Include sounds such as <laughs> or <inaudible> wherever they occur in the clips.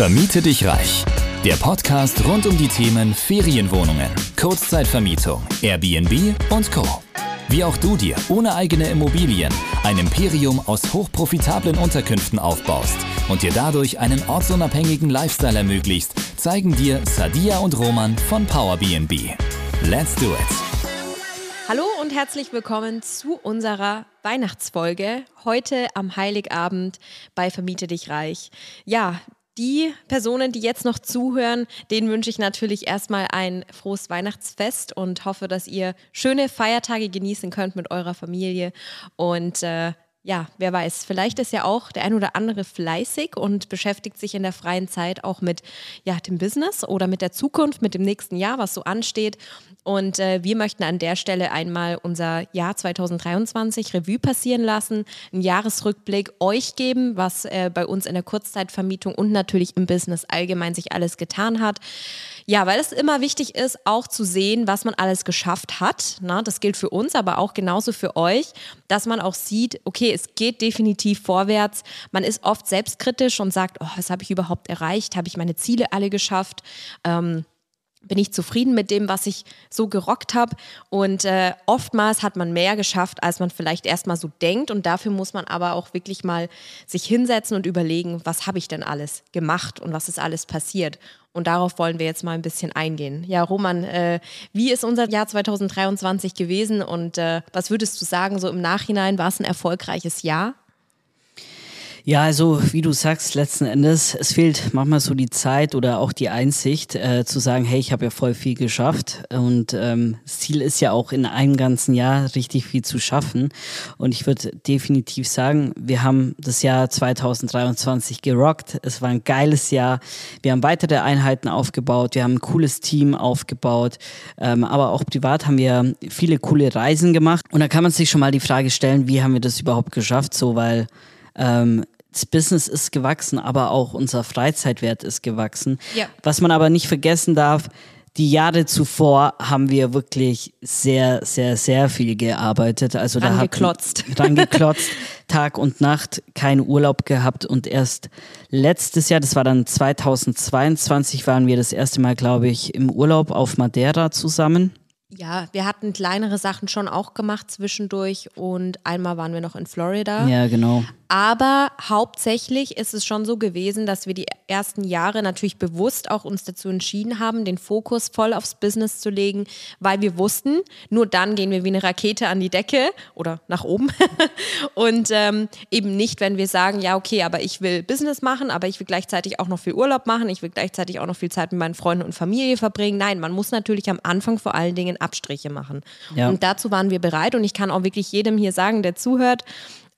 Vermiete dich reich. Der Podcast rund um die Themen Ferienwohnungen, Kurzzeitvermietung, Airbnb und Co. Wie auch du dir ohne eigene Immobilien ein Imperium aus hochprofitablen Unterkünften aufbaust und dir dadurch einen ortsunabhängigen Lifestyle ermöglicht, zeigen dir Sadia und Roman von PowerBnB. Let's do it! Hallo und herzlich willkommen zu unserer Weihnachtsfolge. Heute am Heiligabend bei Vermiete dich reich. Ja, die Personen, die jetzt noch zuhören, denen wünsche ich natürlich erstmal ein frohes Weihnachtsfest und hoffe, dass ihr schöne Feiertage genießen könnt mit eurer Familie. Und äh, ja, wer weiß, vielleicht ist ja auch der ein oder andere fleißig und beschäftigt sich in der freien Zeit auch mit ja, dem Business oder mit der Zukunft, mit dem nächsten Jahr, was so ansteht. Und äh, wir möchten an der Stelle einmal unser Jahr 2023 Revue passieren lassen, einen Jahresrückblick euch geben, was äh, bei uns in der Kurzzeitvermietung und natürlich im Business allgemein sich alles getan hat. Ja, weil es immer wichtig ist, auch zu sehen, was man alles geschafft hat. Na, das gilt für uns, aber auch genauso für euch, dass man auch sieht, okay, es geht definitiv vorwärts. Man ist oft selbstkritisch und sagt, oh, was habe ich überhaupt erreicht? Habe ich meine Ziele alle geschafft? Ähm, bin ich zufrieden mit dem, was ich so gerockt habe. Und äh, oftmals hat man mehr geschafft, als man vielleicht erstmal so denkt. Und dafür muss man aber auch wirklich mal sich hinsetzen und überlegen, was habe ich denn alles gemacht und was ist alles passiert. Und darauf wollen wir jetzt mal ein bisschen eingehen. Ja, Roman, äh, wie ist unser Jahr 2023 gewesen und äh, was würdest du sagen, so im Nachhinein, war es ein erfolgreiches Jahr? Ja, also wie du sagst, letzten Endes, es fehlt manchmal so die Zeit oder auch die Einsicht äh, zu sagen, hey, ich habe ja voll viel geschafft und ähm, Ziel ist ja auch in einem ganzen Jahr richtig viel zu schaffen. Und ich würde definitiv sagen, wir haben das Jahr 2023 gerockt, es war ein geiles Jahr, wir haben weitere Einheiten aufgebaut, wir haben ein cooles Team aufgebaut, ähm, aber auch privat haben wir viele coole Reisen gemacht. Und da kann man sich schon mal die Frage stellen, wie haben wir das überhaupt geschafft, so weil ähm, das Business ist gewachsen, aber auch unser Freizeitwert ist gewachsen. Ja. Was man aber nicht vergessen darf, die Jahre zuvor haben wir wirklich sehr, sehr, sehr viel gearbeitet. Also da geklotzt. dran <laughs> geklotzt, Tag und Nacht, keinen Urlaub gehabt und erst letztes Jahr, das war dann 2022, waren wir das erste Mal, glaube ich, im Urlaub auf Madeira zusammen. Ja, wir hatten kleinere Sachen schon auch gemacht zwischendurch und einmal waren wir noch in Florida. Ja, genau. Aber hauptsächlich ist es schon so gewesen, dass wir die ersten Jahre natürlich bewusst auch uns dazu entschieden haben, den Fokus voll aufs Business zu legen, weil wir wussten, nur dann gehen wir wie eine Rakete an die Decke oder nach oben. <laughs> und ähm, eben nicht, wenn wir sagen, ja, okay, aber ich will Business machen, aber ich will gleichzeitig auch noch viel Urlaub machen, ich will gleichzeitig auch noch viel Zeit mit meinen Freunden und Familie verbringen. Nein, man muss natürlich am Anfang vor allen Dingen Abstriche machen. Ja. Und dazu waren wir bereit und ich kann auch wirklich jedem hier sagen, der zuhört,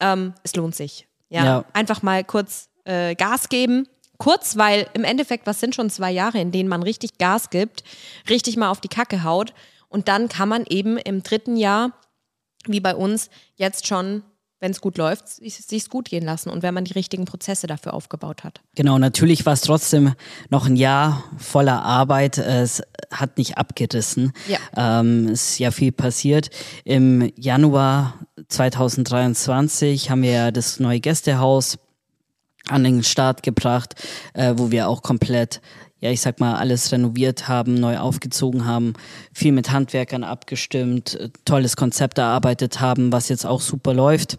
ähm, es lohnt sich. Ja, ja. einfach mal kurz äh, Gas geben. Kurz, weil im Endeffekt, was sind schon zwei Jahre, in denen man richtig Gas gibt, richtig mal auf die Kacke haut. Und dann kann man eben im dritten Jahr, wie bei uns, jetzt schon wenn es gut läuft, sich es gut gehen lassen und wenn man die richtigen Prozesse dafür aufgebaut hat. Genau, natürlich war es trotzdem noch ein Jahr voller Arbeit. Es hat nicht abgerissen. Ja. Ähm, es ist ja viel passiert. Im Januar 2023 haben wir ja das neue Gästehaus an den Start gebracht, äh, wo wir auch komplett ja, ich sag mal, alles renoviert haben, neu aufgezogen haben, viel mit Handwerkern abgestimmt, äh, tolles Konzept erarbeitet haben, was jetzt auch super läuft.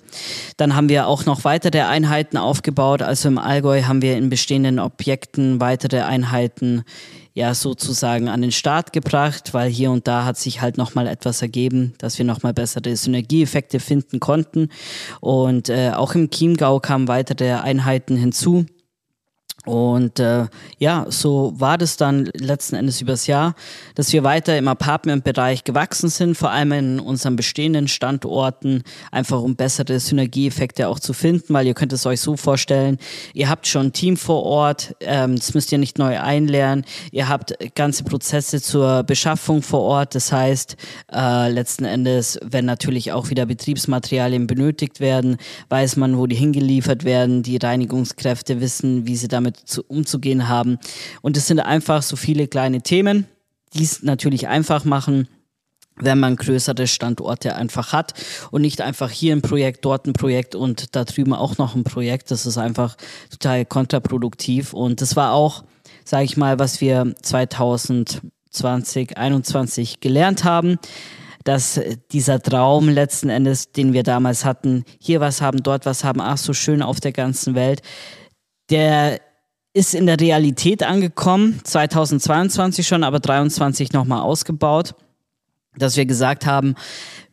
Dann haben wir auch noch weitere Einheiten aufgebaut. Also im Allgäu haben wir in bestehenden Objekten weitere Einheiten ja sozusagen an den Start gebracht, weil hier und da hat sich halt nochmal etwas ergeben, dass wir nochmal bessere Synergieeffekte finden konnten. Und äh, auch im Chiemgau kamen weitere Einheiten hinzu. Und äh, ja, so war das dann letzten Endes übers Jahr, dass wir weiter im Apartmentbereich gewachsen sind, vor allem in unseren bestehenden Standorten, einfach um bessere Synergieeffekte auch zu finden, weil ihr könnt es euch so vorstellen, ihr habt schon ein Team vor Ort, ähm, das müsst ihr nicht neu einlernen, ihr habt ganze Prozesse zur Beschaffung vor Ort, das heißt äh, letzten Endes, wenn natürlich auch wieder Betriebsmaterialien benötigt werden, weiß man, wo die hingeliefert werden, die Reinigungskräfte wissen, wie sie damit damit zu, umzugehen haben. Und es sind einfach so viele kleine Themen, die es natürlich einfach machen, wenn man größere Standorte einfach hat und nicht einfach hier ein Projekt, dort ein Projekt und da drüben auch noch ein Projekt. Das ist einfach total kontraproduktiv. Und das war auch, sage ich mal, was wir 2020, 2021 gelernt haben dass dieser Traum letzten Endes, den wir damals hatten, hier was haben, dort was haben, ach so schön auf der ganzen Welt, der ist in der Realität angekommen, 2022 schon, aber 2023 nochmal ausgebaut dass wir gesagt haben,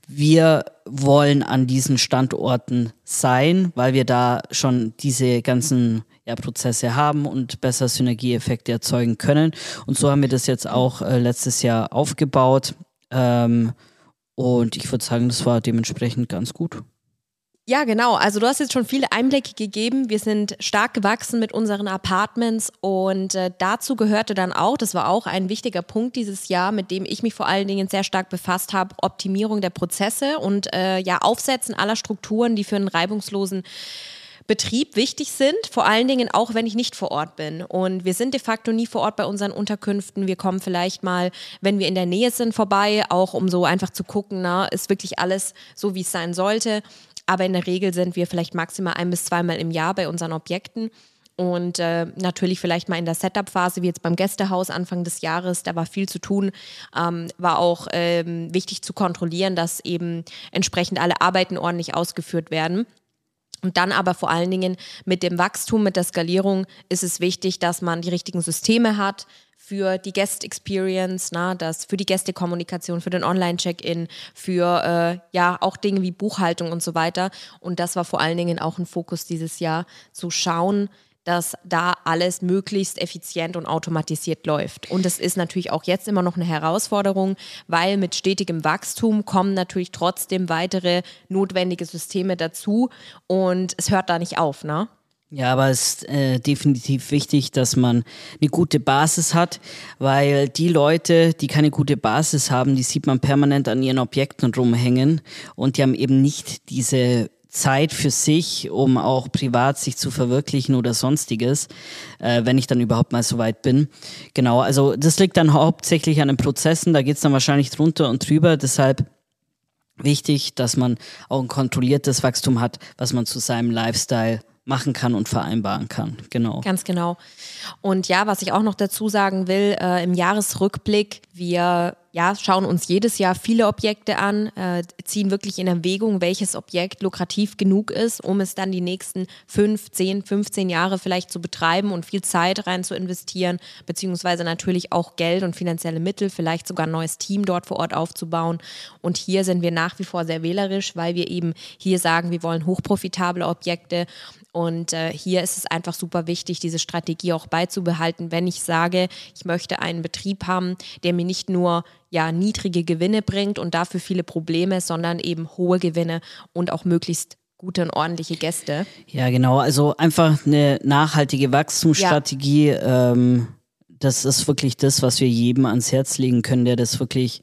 wir wollen an diesen Standorten sein, weil wir da schon diese ganzen ja, Prozesse haben und besser Synergieeffekte erzeugen können. Und so haben wir das jetzt auch äh, letztes Jahr aufgebaut. Ähm, und ich würde sagen, das war dementsprechend ganz gut. Ja, genau. Also du hast jetzt schon viele Einblicke gegeben. Wir sind stark gewachsen mit unseren Apartments und äh, dazu gehörte dann auch, das war auch ein wichtiger Punkt dieses Jahr, mit dem ich mich vor allen Dingen sehr stark befasst habe, Optimierung der Prozesse und äh, ja Aufsetzen aller Strukturen, die für einen reibungslosen Betrieb wichtig sind, vor allen Dingen auch, wenn ich nicht vor Ort bin. Und wir sind de facto nie vor Ort bei unseren Unterkünften. Wir kommen vielleicht mal, wenn wir in der Nähe sind, vorbei, auch um so einfach zu gucken, na, ist wirklich alles so, wie es sein sollte. Aber in der Regel sind wir vielleicht maximal ein bis zweimal im Jahr bei unseren Objekten. Und äh, natürlich vielleicht mal in der Setup-Phase, wie jetzt beim Gästehaus Anfang des Jahres, da war viel zu tun. Ähm, war auch ähm, wichtig zu kontrollieren, dass eben entsprechend alle Arbeiten ordentlich ausgeführt werden. Und dann aber vor allen Dingen mit dem Wachstum, mit der Skalierung ist es wichtig, dass man die richtigen Systeme hat, für die Guest Experience, na, das für die Gästekommunikation, für den Online-Check-in, für äh, ja auch Dinge wie Buchhaltung und so weiter. Und das war vor allen Dingen auch ein Fokus dieses Jahr, zu schauen, dass da alles möglichst effizient und automatisiert läuft. Und das ist natürlich auch jetzt immer noch eine Herausforderung, weil mit stetigem Wachstum kommen natürlich trotzdem weitere notwendige Systeme dazu und es hört da nicht auf, ne? Ja, aber es ist äh, definitiv wichtig, dass man eine gute Basis hat, weil die Leute, die keine gute Basis haben, die sieht man permanent an ihren Objekten rumhängen und die haben eben nicht diese Zeit für sich, um auch privat sich zu verwirklichen oder sonstiges, äh, wenn ich dann überhaupt mal so weit bin. Genau, also das liegt dann hauptsächlich an den Prozessen, da geht's dann wahrscheinlich drunter und drüber, deshalb wichtig, dass man auch ein kontrolliertes Wachstum hat, was man zu seinem Lifestyle machen kann und vereinbaren kann. Genau. Ganz genau. Und ja, was ich auch noch dazu sagen will, äh, im Jahresrückblick, wir ja, schauen uns jedes Jahr viele Objekte an, äh, ziehen wirklich in Erwägung, welches Objekt lukrativ genug ist, um es dann die nächsten fünf, zehn, 15 Jahre vielleicht zu betreiben und viel Zeit rein zu investieren, beziehungsweise natürlich auch Geld und finanzielle Mittel, vielleicht sogar ein neues Team dort vor Ort aufzubauen. Und hier sind wir nach wie vor sehr wählerisch, weil wir eben hier sagen, wir wollen hochprofitable Objekte. Und äh, hier ist es einfach super wichtig, diese Strategie auch beizubehalten, wenn ich sage, ich möchte einen Betrieb haben, der mir nicht nur ja niedrige Gewinne bringt und dafür viele Probleme, sondern eben hohe Gewinne und auch möglichst gute und ordentliche Gäste. Ja, genau. Also einfach eine nachhaltige Wachstumsstrategie. Ja. Ähm, das ist wirklich das, was wir jedem ans Herz legen können, der das wirklich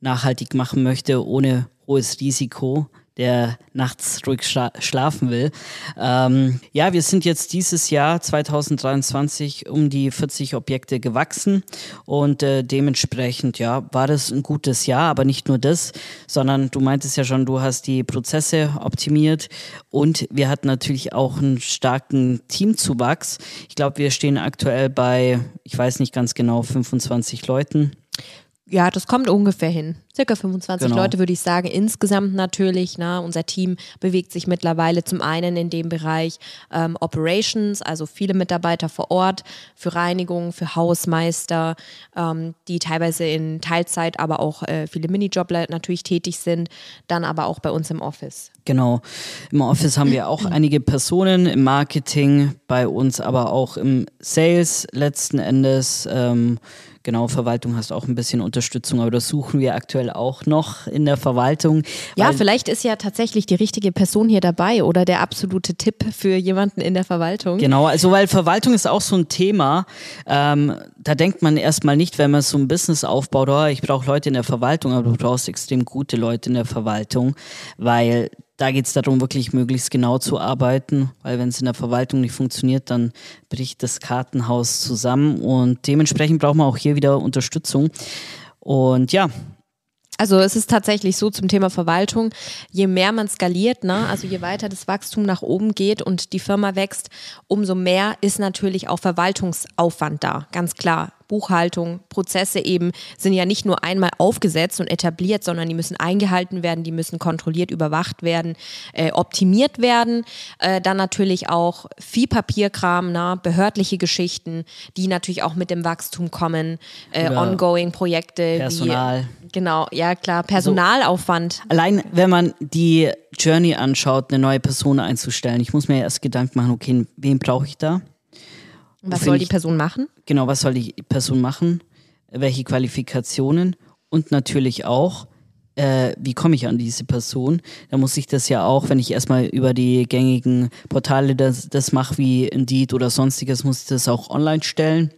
nachhaltig machen möchte, ohne hohes Risiko der nachts ruhig schla schlafen will. Ähm, ja, wir sind jetzt dieses Jahr 2023 um die 40 Objekte gewachsen und äh, dementsprechend, ja, war das ein gutes Jahr, aber nicht nur das, sondern du meintest ja schon, du hast die Prozesse optimiert und wir hatten natürlich auch einen starken Teamzuwachs. Ich glaube, wir stehen aktuell bei, ich weiß nicht ganz genau, 25 Leuten. Ja, das kommt ungefähr hin. Circa 25 genau. Leute würde ich sagen, insgesamt natürlich. Na, unser Team bewegt sich mittlerweile zum einen in dem Bereich ähm, Operations, also viele Mitarbeiter vor Ort für Reinigung, für Hausmeister, ähm, die teilweise in Teilzeit, aber auch äh, viele Minijobler natürlich tätig sind, dann aber auch bei uns im Office. Genau. Im Office haben wir auch <clears throat> einige Personen im Marketing, bei uns aber auch im Sales letzten Endes. Ähm, Genau, Verwaltung hast auch ein bisschen Unterstützung, aber das suchen wir aktuell auch noch in der Verwaltung. Ja, vielleicht ist ja tatsächlich die richtige Person hier dabei oder der absolute Tipp für jemanden in der Verwaltung. Genau, also weil Verwaltung ist auch so ein Thema. Ähm, da denkt man erstmal nicht, wenn man so ein Business aufbaut, oh, ich brauche Leute in der Verwaltung, aber du brauchst extrem gute Leute in der Verwaltung, weil da geht es darum, wirklich möglichst genau zu arbeiten, weil wenn es in der Verwaltung nicht funktioniert, dann bricht das Kartenhaus zusammen und dementsprechend braucht man auch hier wieder Unterstützung. Und ja, Also es ist tatsächlich so zum Thema Verwaltung, je mehr man skaliert, ne, also je weiter das Wachstum nach oben geht und die Firma wächst, umso mehr ist natürlich auch Verwaltungsaufwand da, ganz klar. Buchhaltung, Prozesse eben sind ja nicht nur einmal aufgesetzt und etabliert, sondern die müssen eingehalten werden, die müssen kontrolliert, überwacht werden, äh, optimiert werden. Äh, dann natürlich auch viel Papierkram, na, behördliche Geschichten, die natürlich auch mit dem Wachstum kommen, äh, ongoing Projekte. Personal. Wie, genau, ja klar, Personalaufwand. Also, allein wenn man die Journey anschaut, eine neue Person einzustellen, ich muss mir erst Gedanken machen, okay, wen brauche ich da? Was soll die Person machen? Genau, was soll die Person machen? Welche Qualifikationen? Und natürlich auch, äh, wie komme ich an diese Person? Da muss ich das ja auch, wenn ich erstmal über die gängigen Portale das, das mache, wie Indeed oder sonstiges, muss ich das auch online stellen.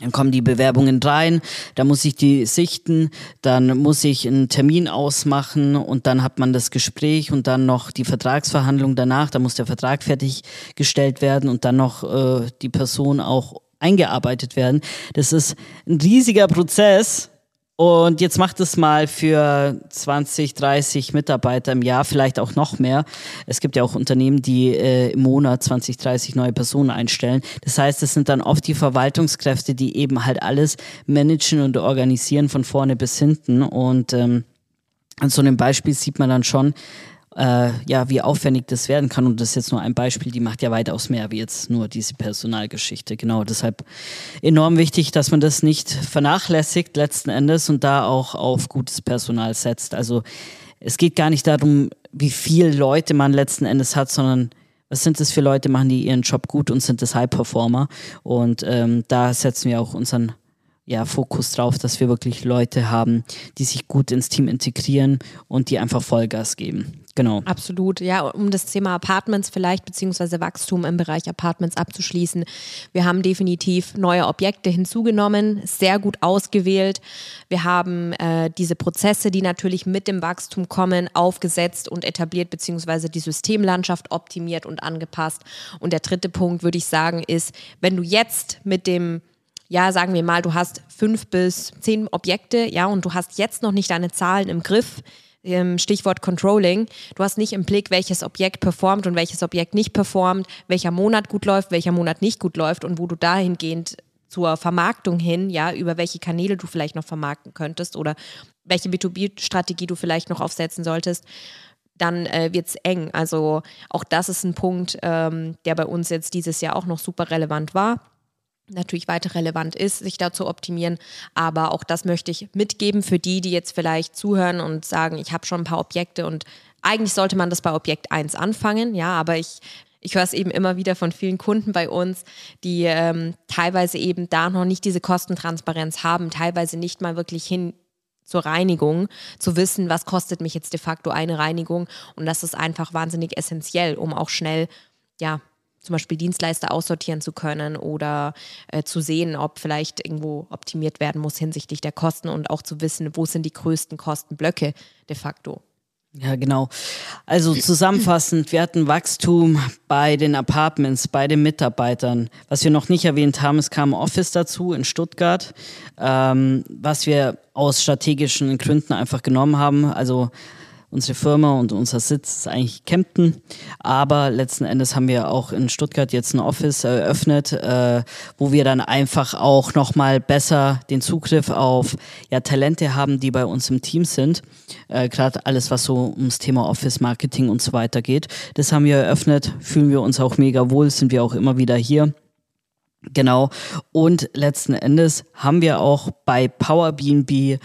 Dann kommen die Bewerbungen rein, da muss ich die sichten, dann muss ich einen Termin ausmachen und dann hat man das Gespräch und dann noch die Vertragsverhandlung danach, da muss der Vertrag fertiggestellt werden und dann noch äh, die Person auch eingearbeitet werden. Das ist ein riesiger Prozess, und jetzt macht es mal für 20, 30 Mitarbeiter im Jahr, vielleicht auch noch mehr. Es gibt ja auch Unternehmen, die äh, im Monat 20, 30 neue Personen einstellen. Das heißt, es sind dann oft die Verwaltungskräfte, die eben halt alles managen und organisieren von vorne bis hinten. Und ähm, an so einem Beispiel sieht man dann schon, äh, ja, wie aufwendig das werden kann. Und das ist jetzt nur ein Beispiel, die macht ja weitaus mehr wie jetzt nur diese Personalgeschichte. Genau, deshalb enorm wichtig, dass man das nicht vernachlässigt letzten Endes und da auch auf gutes Personal setzt. Also es geht gar nicht darum, wie viele Leute man letzten Endes hat, sondern was sind das für Leute, machen die ihren Job gut und sind das High-Performer? Und ähm, da setzen wir auch unseren ja, Fokus drauf, dass wir wirklich Leute haben, die sich gut ins Team integrieren und die einfach Vollgas geben. Genau. Absolut. Ja, um das Thema Apartments vielleicht beziehungsweise Wachstum im Bereich Apartments abzuschließen. Wir haben definitiv neue Objekte hinzugenommen, sehr gut ausgewählt. Wir haben äh, diese Prozesse, die natürlich mit dem Wachstum kommen, aufgesetzt und etabliert beziehungsweise die Systemlandschaft optimiert und angepasst. Und der dritte Punkt würde ich sagen ist, wenn du jetzt mit dem ja, sagen wir mal, du hast fünf bis zehn Objekte, ja, und du hast jetzt noch nicht deine Zahlen im Griff, Stichwort Controlling. Du hast nicht im Blick, welches Objekt performt und welches Objekt nicht performt, welcher Monat gut läuft, welcher Monat nicht gut läuft und wo du dahingehend zur Vermarktung hin, ja, über welche Kanäle du vielleicht noch vermarkten könntest oder welche B2B-Strategie du vielleicht noch aufsetzen solltest, dann äh, wird es eng. Also auch das ist ein Punkt, ähm, der bei uns jetzt dieses Jahr auch noch super relevant war natürlich weiter relevant ist, sich da zu optimieren. Aber auch das möchte ich mitgeben für die, die jetzt vielleicht zuhören und sagen, ich habe schon ein paar Objekte und eigentlich sollte man das bei Objekt 1 anfangen, ja, aber ich ich höre es eben immer wieder von vielen Kunden bei uns, die ähm, teilweise eben da noch nicht diese Kostentransparenz haben, teilweise nicht mal wirklich hin zur Reinigung, zu wissen, was kostet mich jetzt de facto eine Reinigung. Und das ist einfach wahnsinnig essentiell, um auch schnell ja, zum Beispiel Dienstleister aussortieren zu können oder äh, zu sehen, ob vielleicht irgendwo optimiert werden muss hinsichtlich der Kosten und auch zu wissen, wo sind die größten Kostenblöcke de facto. Ja, genau. Also zusammenfassend, wir hatten Wachstum bei den Apartments, bei den Mitarbeitern. Was wir noch nicht erwähnt haben, es kam Office dazu in Stuttgart, ähm, was wir aus strategischen Gründen einfach genommen haben. Also unsere Firma und unser Sitz ist eigentlich Kempten, aber letzten Endes haben wir auch in Stuttgart jetzt ein Office eröffnet, äh, wo wir dann einfach auch nochmal besser den Zugriff auf ja, Talente haben, die bei uns im Team sind. Äh, Gerade alles, was so ums Thema Office Marketing und so weiter geht. Das haben wir eröffnet, fühlen wir uns auch mega wohl, sind wir auch immer wieder hier. Genau. Und letzten Endes haben wir auch bei Power BNB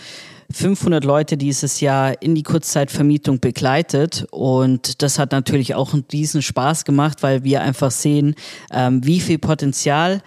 500 Leute dieses Jahr in die Kurzzeitvermietung begleitet. Und das hat natürlich auch einen riesen Spaß gemacht, weil wir einfach sehen, ähm, wie viel Potenzial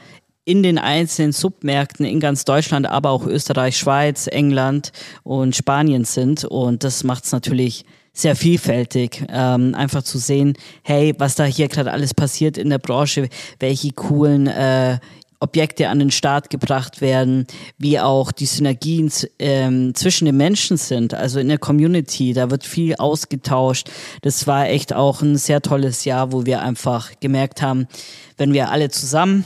in den einzelnen Submärkten in ganz Deutschland, aber auch Österreich, Schweiz, England und Spanien sind. Und das macht es natürlich sehr vielfältig, ähm, einfach zu sehen, hey, was da hier gerade alles passiert in der Branche, welche coolen äh, Objekte an den Start gebracht werden, wie auch die Synergien ähm, zwischen den Menschen sind, also in der Community, da wird viel ausgetauscht. Das war echt auch ein sehr tolles Jahr, wo wir einfach gemerkt haben, wenn wir alle zusammen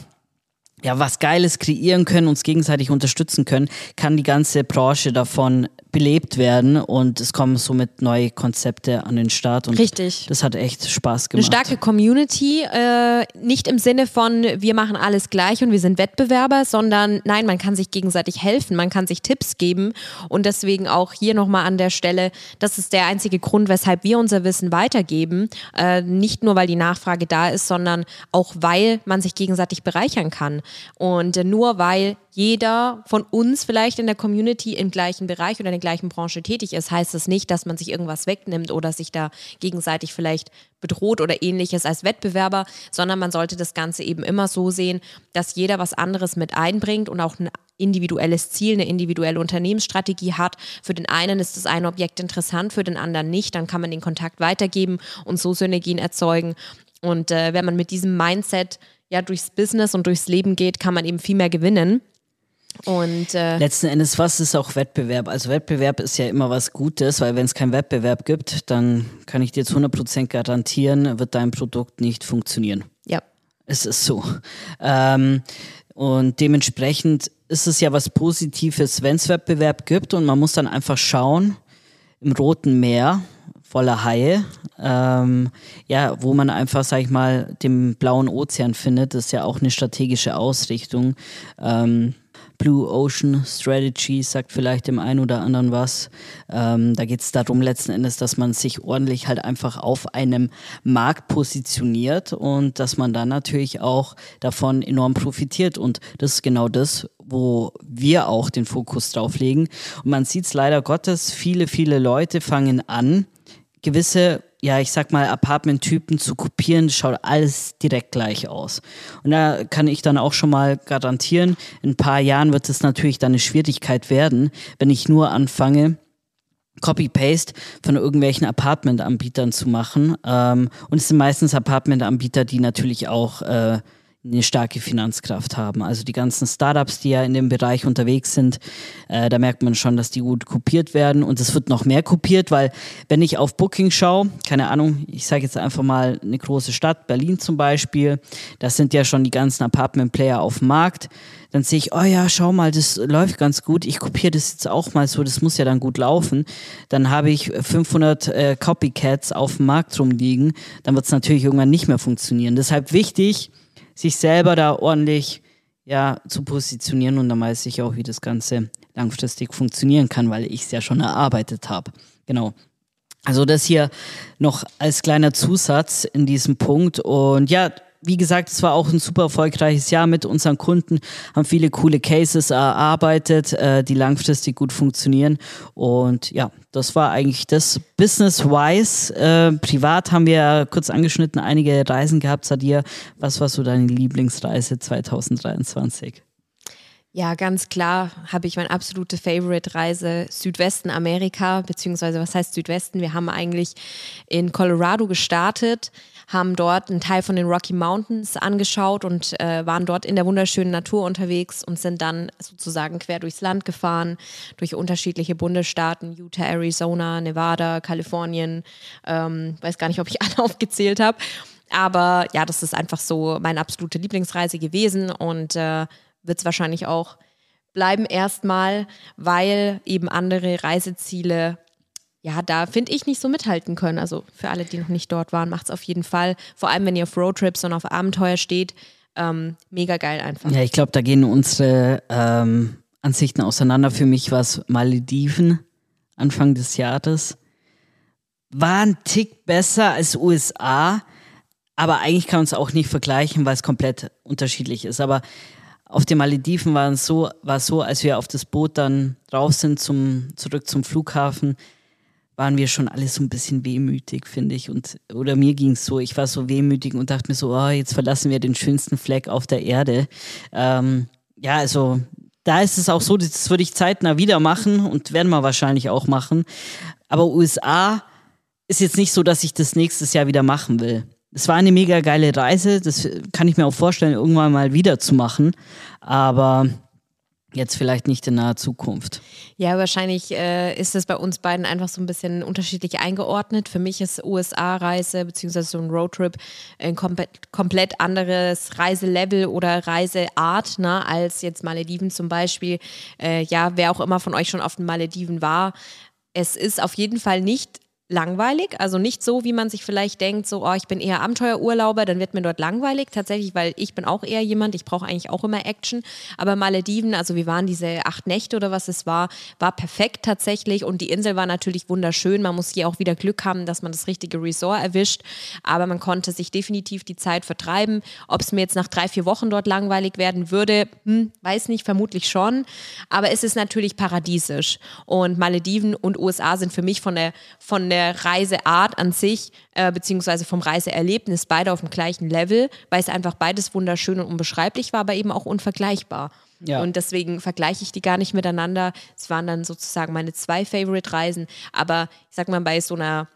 ja was Geiles kreieren können, uns gegenseitig unterstützen können, kann die ganze Branche davon belebt werden und es kommen somit neue Konzepte an den Start. Und Richtig. Das hat echt Spaß gemacht. Eine starke Community, äh, nicht im Sinne von, wir machen alles gleich und wir sind Wettbewerber, sondern nein, man kann sich gegenseitig helfen, man kann sich Tipps geben und deswegen auch hier nochmal an der Stelle, das ist der einzige Grund, weshalb wir unser Wissen weitergeben. Äh, nicht nur, weil die Nachfrage da ist, sondern auch, weil man sich gegenseitig bereichern kann. Und äh, nur weil jeder von uns vielleicht in der Community im gleichen Bereich oder in der gleichen Branche tätig ist, heißt das nicht, dass man sich irgendwas wegnimmt oder sich da gegenseitig vielleicht bedroht oder ähnliches als Wettbewerber, sondern man sollte das Ganze eben immer so sehen, dass jeder was anderes mit einbringt und auch ein individuelles Ziel, eine individuelle Unternehmensstrategie hat. Für den einen ist das eine Objekt interessant, für den anderen nicht. Dann kann man den Kontakt weitergeben und so Synergien erzeugen. Und äh, wenn man mit diesem Mindset ja durchs Business und durchs Leben geht, kann man eben viel mehr gewinnen. Und äh, letzten Endes, was ist auch Wettbewerb? Also Wettbewerb ist ja immer was Gutes, weil wenn es keinen Wettbewerb gibt, dann kann ich dir zu 100% garantieren, wird dein Produkt nicht funktionieren. Ja. Es ist so. Ähm, und dementsprechend ist es ja was Positives, wenn es Wettbewerb gibt und man muss dann einfach schauen, im Roten Meer voller Haie, ähm, ja, wo man einfach, sag ich mal, den blauen Ozean findet, das ist ja auch eine strategische Ausrichtung. Ähm, Blue Ocean Strategy sagt vielleicht dem einen oder anderen was. Ähm, da geht es darum letzten Endes, dass man sich ordentlich halt einfach auf einem Markt positioniert und dass man dann natürlich auch davon enorm profitiert. Und das ist genau das, wo wir auch den Fokus drauf legen. Und man sieht es leider Gottes, viele, viele Leute fangen an, gewisse ja, ich sag mal, Apartment-Typen zu kopieren, schaut alles direkt gleich aus. Und da kann ich dann auch schon mal garantieren, in ein paar Jahren wird es natürlich dann eine Schwierigkeit werden, wenn ich nur anfange, Copy-Paste von irgendwelchen Apartment-Anbietern zu machen. Ähm, und es sind meistens Apartment-Anbieter, die natürlich auch äh, eine starke Finanzkraft haben. Also die ganzen Startups, die ja in dem Bereich unterwegs sind, äh, da merkt man schon, dass die gut kopiert werden und es wird noch mehr kopiert, weil wenn ich auf Booking schaue, keine Ahnung, ich sage jetzt einfach mal eine große Stadt, Berlin zum Beispiel, das sind ja schon die ganzen Apartment-Player auf dem Markt, dann sehe ich, oh ja, schau mal, das läuft ganz gut, ich kopiere das jetzt auch mal so, das muss ja dann gut laufen. Dann habe ich 500 äh, Copycats auf dem Markt rumliegen, dann wird es natürlich irgendwann nicht mehr funktionieren. Deshalb wichtig, sich selber da ordentlich ja, zu positionieren und dann weiß ich auch, wie das Ganze langfristig funktionieren kann, weil ich es ja schon erarbeitet habe. Genau. Also das hier noch als kleiner Zusatz in diesem Punkt. Und ja, wie gesagt, es war auch ein super erfolgreiches Jahr mit unseren Kunden, haben viele coole Cases erarbeitet, äh, die langfristig gut funktionieren. Und ja, das war eigentlich das Business-wise. Äh, privat haben wir kurz angeschnitten einige Reisen gehabt. Sadir, was war so deine Lieblingsreise 2023? Ja, ganz klar habe ich meine absolute Favorite-Reise Südwesten Amerika, beziehungsweise was heißt Südwesten? Wir haben eigentlich in Colorado gestartet, haben dort einen Teil von den Rocky Mountains angeschaut und äh, waren dort in der wunderschönen Natur unterwegs und sind dann sozusagen quer durchs Land gefahren, durch unterschiedliche Bundesstaaten, Utah, Arizona, Nevada, Kalifornien, ähm, weiß gar nicht, ob ich <laughs> alle aufgezählt habe. Aber ja, das ist einfach so meine absolute Lieblingsreise gewesen und äh, wird es wahrscheinlich auch bleiben erstmal, weil eben andere Reiseziele ja, da finde ich nicht so mithalten können. Also für alle, die noch nicht dort waren, macht es auf jeden Fall. Vor allem, wenn ihr auf Roadtrips und auf Abenteuer steht. Ähm, mega geil einfach. Ja, ich glaube, da gehen unsere ähm, Ansichten auseinander. Für mich war es Malediven Anfang des Jahres. War ein Tick besser als USA, aber eigentlich kann man es auch nicht vergleichen, weil es komplett unterschiedlich ist. Aber auf den Malediven war es so, so, als wir auf das Boot dann drauf sind, zum, zurück zum Flughafen, waren wir schon alle so ein bisschen wehmütig, finde ich. Und, oder mir ging es so, ich war so wehmütig und dachte mir so, oh, jetzt verlassen wir den schönsten Fleck auf der Erde. Ähm, ja, also da ist es auch so, das würde ich zeitnah wieder machen und werden wir wahrscheinlich auch machen. Aber USA ist jetzt nicht so, dass ich das nächstes Jahr wieder machen will es war eine mega geile Reise. Das kann ich mir auch vorstellen, irgendwann mal wieder zu machen. Aber Jetzt vielleicht nicht in naher Zukunft. Ja, wahrscheinlich äh, ist es bei uns beiden einfach so ein bisschen unterschiedlich eingeordnet. Für mich ist USA-Reise bzw. so ein Roadtrip ein komplett, komplett anderes Reiselevel oder Reiseart ne, als jetzt Malediven zum Beispiel. Äh, ja, wer auch immer von euch schon auf den Malediven war, es ist auf jeden Fall nicht langweilig. Also nicht so, wie man sich vielleicht denkt, so, oh, ich bin eher Abenteuerurlauber, dann wird mir dort langweilig. Tatsächlich, weil ich bin auch eher jemand, ich brauche eigentlich auch immer Action. Aber Malediven, also wir waren diese acht Nächte oder was es war, war perfekt tatsächlich. Und die Insel war natürlich wunderschön. Man muss hier auch wieder Glück haben, dass man das richtige Resort erwischt. Aber man konnte sich definitiv die Zeit vertreiben. Ob es mir jetzt nach drei, vier Wochen dort langweilig werden würde, hm, weiß nicht, vermutlich schon. Aber es ist natürlich paradiesisch. Und Malediven und USA sind für mich von der, von der der Reiseart an sich, äh, beziehungsweise vom Reiseerlebnis, beide auf dem gleichen Level, weil es einfach beides wunderschön und unbeschreiblich war, aber eben auch unvergleichbar. Ja. Und deswegen vergleiche ich die gar nicht miteinander. Es waren dann sozusagen meine zwei Favorite-Reisen. Aber ich sag mal, bei so einer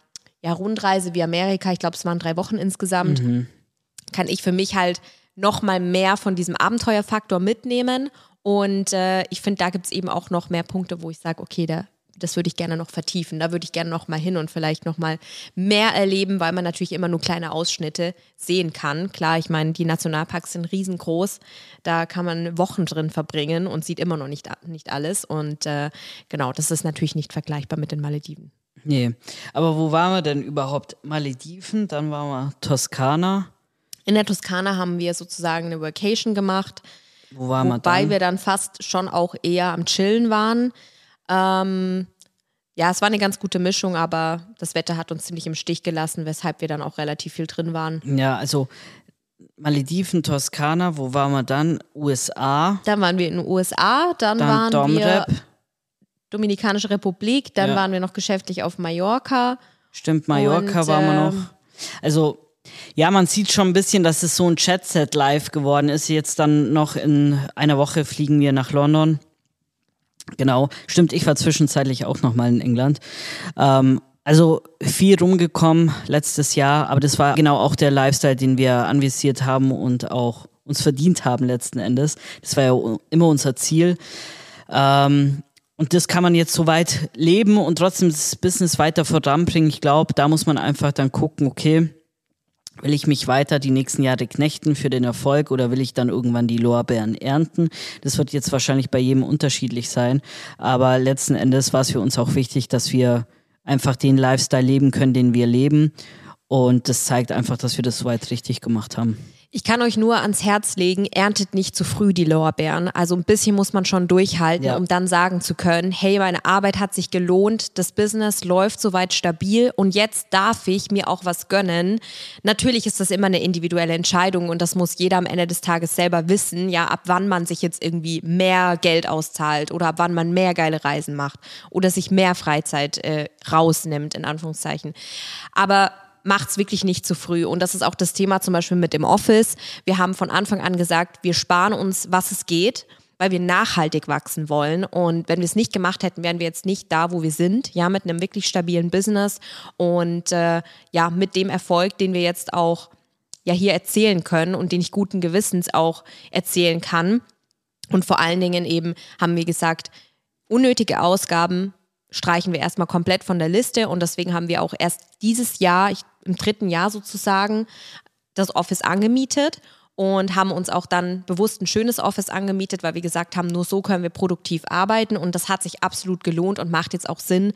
ja, Rundreise wie Amerika, ich glaube, es waren drei Wochen insgesamt, mhm. kann ich für mich halt noch mal mehr von diesem Abenteuerfaktor mitnehmen. Und äh, ich finde, da gibt es eben auch noch mehr Punkte, wo ich sage, okay, da das würde ich gerne noch vertiefen. Da würde ich gerne noch mal hin und vielleicht noch mal mehr erleben, weil man natürlich immer nur kleine Ausschnitte sehen kann. Klar, ich meine, die Nationalparks sind riesengroß. Da kann man Wochen drin verbringen und sieht immer noch nicht, nicht alles. Und äh, genau, das ist natürlich nicht vergleichbar mit den Malediven. Nee, aber wo waren wir denn überhaupt? Malediven, dann waren wir Toskana. In der Toskana haben wir sozusagen eine Vacation gemacht. Wo waren wir dann? Wobei wir dann fast schon auch eher am Chillen waren. Ähm, ja, es war eine ganz gute Mischung, aber das Wetter hat uns ziemlich im Stich gelassen, weshalb wir dann auch relativ viel drin waren. Ja, also Malediven, Toskana, wo waren wir dann? USA. Dann waren wir in den USA, dann, dann waren Domrep. wir Dominikanische Republik, dann ja. waren wir noch geschäftlich auf Mallorca. Stimmt, Mallorca und, waren wir noch. Ähm, also ja, man sieht schon ein bisschen, dass es so ein Chatset live geworden ist. Jetzt dann noch in einer Woche fliegen wir nach London. Genau, stimmt, ich war zwischenzeitlich auch nochmal in England. Ähm, also viel rumgekommen letztes Jahr, aber das war genau auch der Lifestyle, den wir anvisiert haben und auch uns verdient haben letzten Endes. Das war ja immer unser Ziel. Ähm, und das kann man jetzt so weit leben und trotzdem das Business weiter voranbringen. Ich glaube, da muss man einfach dann gucken, okay, Will ich mich weiter die nächsten Jahre knechten für den Erfolg oder will ich dann irgendwann die Lorbeeren ernten? Das wird jetzt wahrscheinlich bei jedem unterschiedlich sein. Aber letzten Endes war es für uns auch wichtig, dass wir einfach den Lifestyle leben können, den wir leben. Und das zeigt einfach, dass wir das soweit richtig gemacht haben. Ich kann euch nur ans Herz legen, erntet nicht zu früh die Lorbeeren. Also ein bisschen muss man schon durchhalten, ja. um dann sagen zu können, hey, meine Arbeit hat sich gelohnt, das Business läuft soweit stabil und jetzt darf ich mir auch was gönnen. Natürlich ist das immer eine individuelle Entscheidung und das muss jeder am Ende des Tages selber wissen, ja, ab wann man sich jetzt irgendwie mehr Geld auszahlt oder ab wann man mehr geile Reisen macht oder sich mehr Freizeit äh, rausnimmt, in Anführungszeichen. Aber macht es wirklich nicht zu früh. Und das ist auch das Thema zum Beispiel mit dem Office. Wir haben von Anfang an gesagt, wir sparen uns, was es geht weil wir nachhaltig wachsen wollen. Und wenn wir es nicht gemacht hätten, wären wir jetzt nicht da, wo wir sind, ja, mit einem wirklich stabilen Business und äh, ja, mit dem Erfolg, den wir jetzt auch ja hier erzählen können und den ich guten Gewissens auch erzählen kann. Und vor allen Dingen eben haben wir gesagt, unnötige Ausgaben streichen wir erstmal komplett von der Liste und deswegen haben wir auch erst dieses Jahr, ich im dritten Jahr sozusagen das Office angemietet und haben uns auch dann bewusst ein schönes Office angemietet, weil wir gesagt haben, nur so können wir produktiv arbeiten und das hat sich absolut gelohnt und macht jetzt auch Sinn,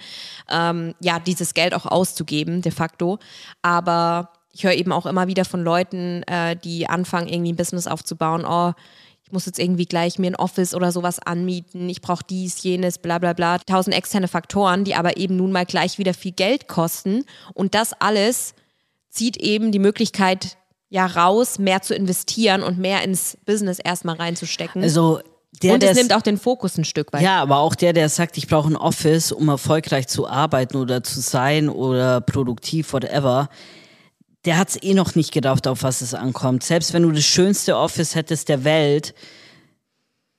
ähm, ja, dieses Geld auch auszugeben, de facto. Aber ich höre eben auch immer wieder von Leuten, äh, die anfangen, irgendwie ein Business aufzubauen, oh, ich muss jetzt irgendwie gleich mir ein Office oder sowas anmieten, ich brauche dies, jenes, bla bla bla. Tausend externe Faktoren, die aber eben nun mal gleich wieder viel Geld kosten. Und das alles zieht eben die Möglichkeit ja raus, mehr zu investieren und mehr ins Business erstmal reinzustecken. Also der, und es nimmt auch den Fokus ein Stück weit. Ja, aber auch der, der sagt, ich brauche ein Office, um erfolgreich zu arbeiten oder zu sein oder produktiv, whatever, der hat es eh noch nicht gedacht, auf was es ankommt. Selbst wenn du das schönste Office hättest der Welt,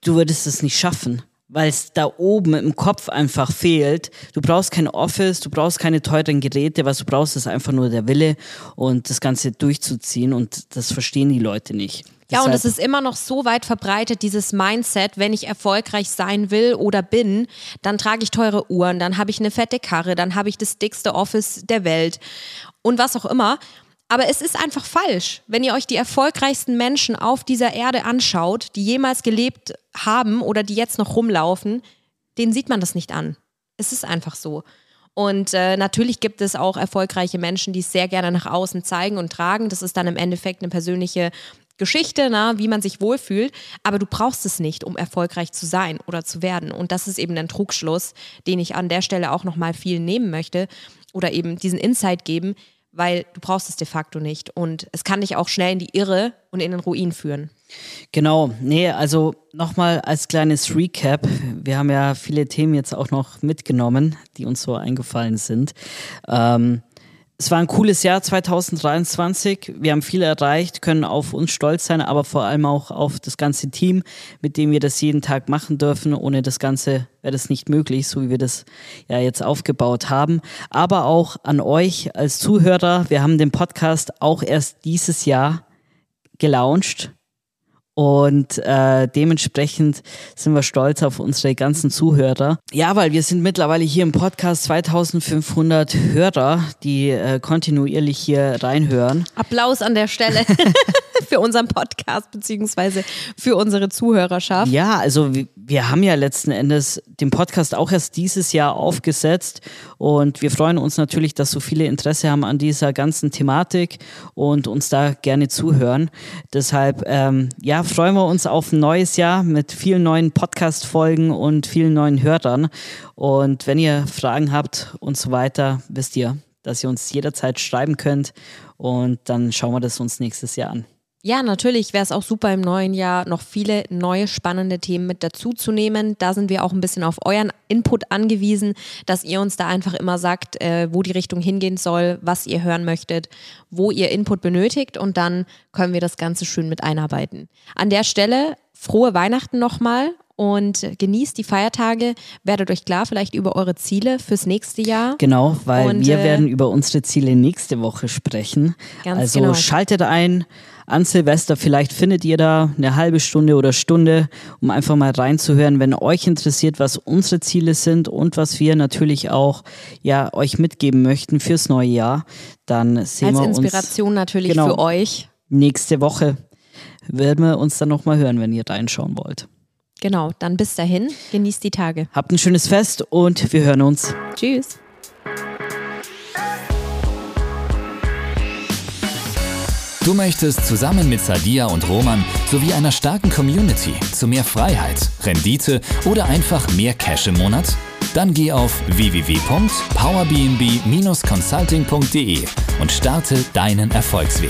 du würdest es nicht schaffen. weil es da oben im Kopf einfach fehlt. Du brauchst kein Office, du brauchst keine teuren Geräte, was du brauchst, ist einfach nur der Wille und das Ganze durchzuziehen und das verstehen die Leute nicht. Ja, und es ist immer noch so weit verbreitet, dieses Mindset, wenn ich erfolgreich sein will oder bin, dann trage ich teure Uhren, dann habe ich eine fette Karre, dann habe ich das dickste Office der Welt und was auch immer. Aber es ist einfach falsch. Wenn ihr euch die erfolgreichsten Menschen auf dieser Erde anschaut, die jemals gelebt haben oder die jetzt noch rumlaufen, denen sieht man das nicht an. Es ist einfach so. Und äh, natürlich gibt es auch erfolgreiche Menschen, die es sehr gerne nach außen zeigen und tragen. Das ist dann im Endeffekt eine persönliche Geschichte, na, wie man sich wohlfühlt, aber du brauchst es nicht, um erfolgreich zu sein oder zu werden. Und das ist eben ein Trugschluss, den ich an der Stelle auch nochmal viel nehmen möchte oder eben diesen Insight geben, weil du brauchst es de facto nicht. Und es kann dich auch schnell in die Irre und in den Ruin führen. Genau, nee, also nochmal als kleines Recap. Wir haben ja viele Themen jetzt auch noch mitgenommen, die uns so eingefallen sind. Ähm, es war ein cooles Jahr 2023. Wir haben viel erreicht, können auf uns stolz sein, aber vor allem auch auf das ganze Team, mit dem wir das jeden Tag machen dürfen. Ohne das Ganze wäre das nicht möglich, so wie wir das ja jetzt aufgebaut haben. Aber auch an euch als Zuhörer. Wir haben den Podcast auch erst dieses Jahr gelauncht und äh, dementsprechend sind wir stolz auf unsere ganzen Zuhörer. Ja, weil wir sind mittlerweile hier im Podcast 2500 Hörer, die äh, kontinuierlich hier reinhören. Applaus an der Stelle <laughs> für unseren Podcast beziehungsweise für unsere Zuhörerschaft. Ja, also wir, wir haben ja letzten Endes den Podcast auch erst dieses Jahr aufgesetzt und wir freuen uns natürlich, dass so viele Interesse haben an dieser ganzen Thematik und uns da gerne zuhören. Deshalb, ähm, ja, freuen wir uns auf ein neues Jahr mit vielen neuen Podcast-Folgen und vielen neuen Hörern. Und wenn ihr Fragen habt und so weiter, wisst ihr, dass ihr uns jederzeit schreiben könnt. Und dann schauen wir das uns nächstes Jahr an. Ja, natürlich wäre es auch super im neuen Jahr noch viele neue spannende Themen mit dazu zu nehmen. Da sind wir auch ein bisschen auf euren Input angewiesen, dass ihr uns da einfach immer sagt, äh, wo die Richtung hingehen soll, was ihr hören möchtet, wo ihr Input benötigt und dann können wir das Ganze schön mit einarbeiten. An der Stelle frohe Weihnachten nochmal und genießt die Feiertage. Werdet euch klar vielleicht über eure Ziele fürs nächste Jahr. Genau, weil und, wir äh, werden über unsere Ziele nächste Woche sprechen. Ganz also genau. schaltet ein an Silvester. Vielleicht findet ihr da eine halbe Stunde oder Stunde, um einfach mal reinzuhören, wenn euch interessiert, was unsere Ziele sind und was wir natürlich auch ja euch mitgeben möchten fürs neue Jahr. Dann sehen Als wir uns Inspiration natürlich genau, für euch. Nächste Woche werden wir uns dann nochmal hören, wenn ihr reinschauen wollt. Genau, dann bis dahin, genießt die Tage. Habt ein schönes Fest und wir hören uns. Tschüss. Du möchtest zusammen mit Sadia und Roman sowie einer starken Community zu mehr Freiheit, Rendite oder einfach mehr Cash im Monat? Dann geh auf www.powerbnb-consulting.de und starte deinen Erfolgsweg.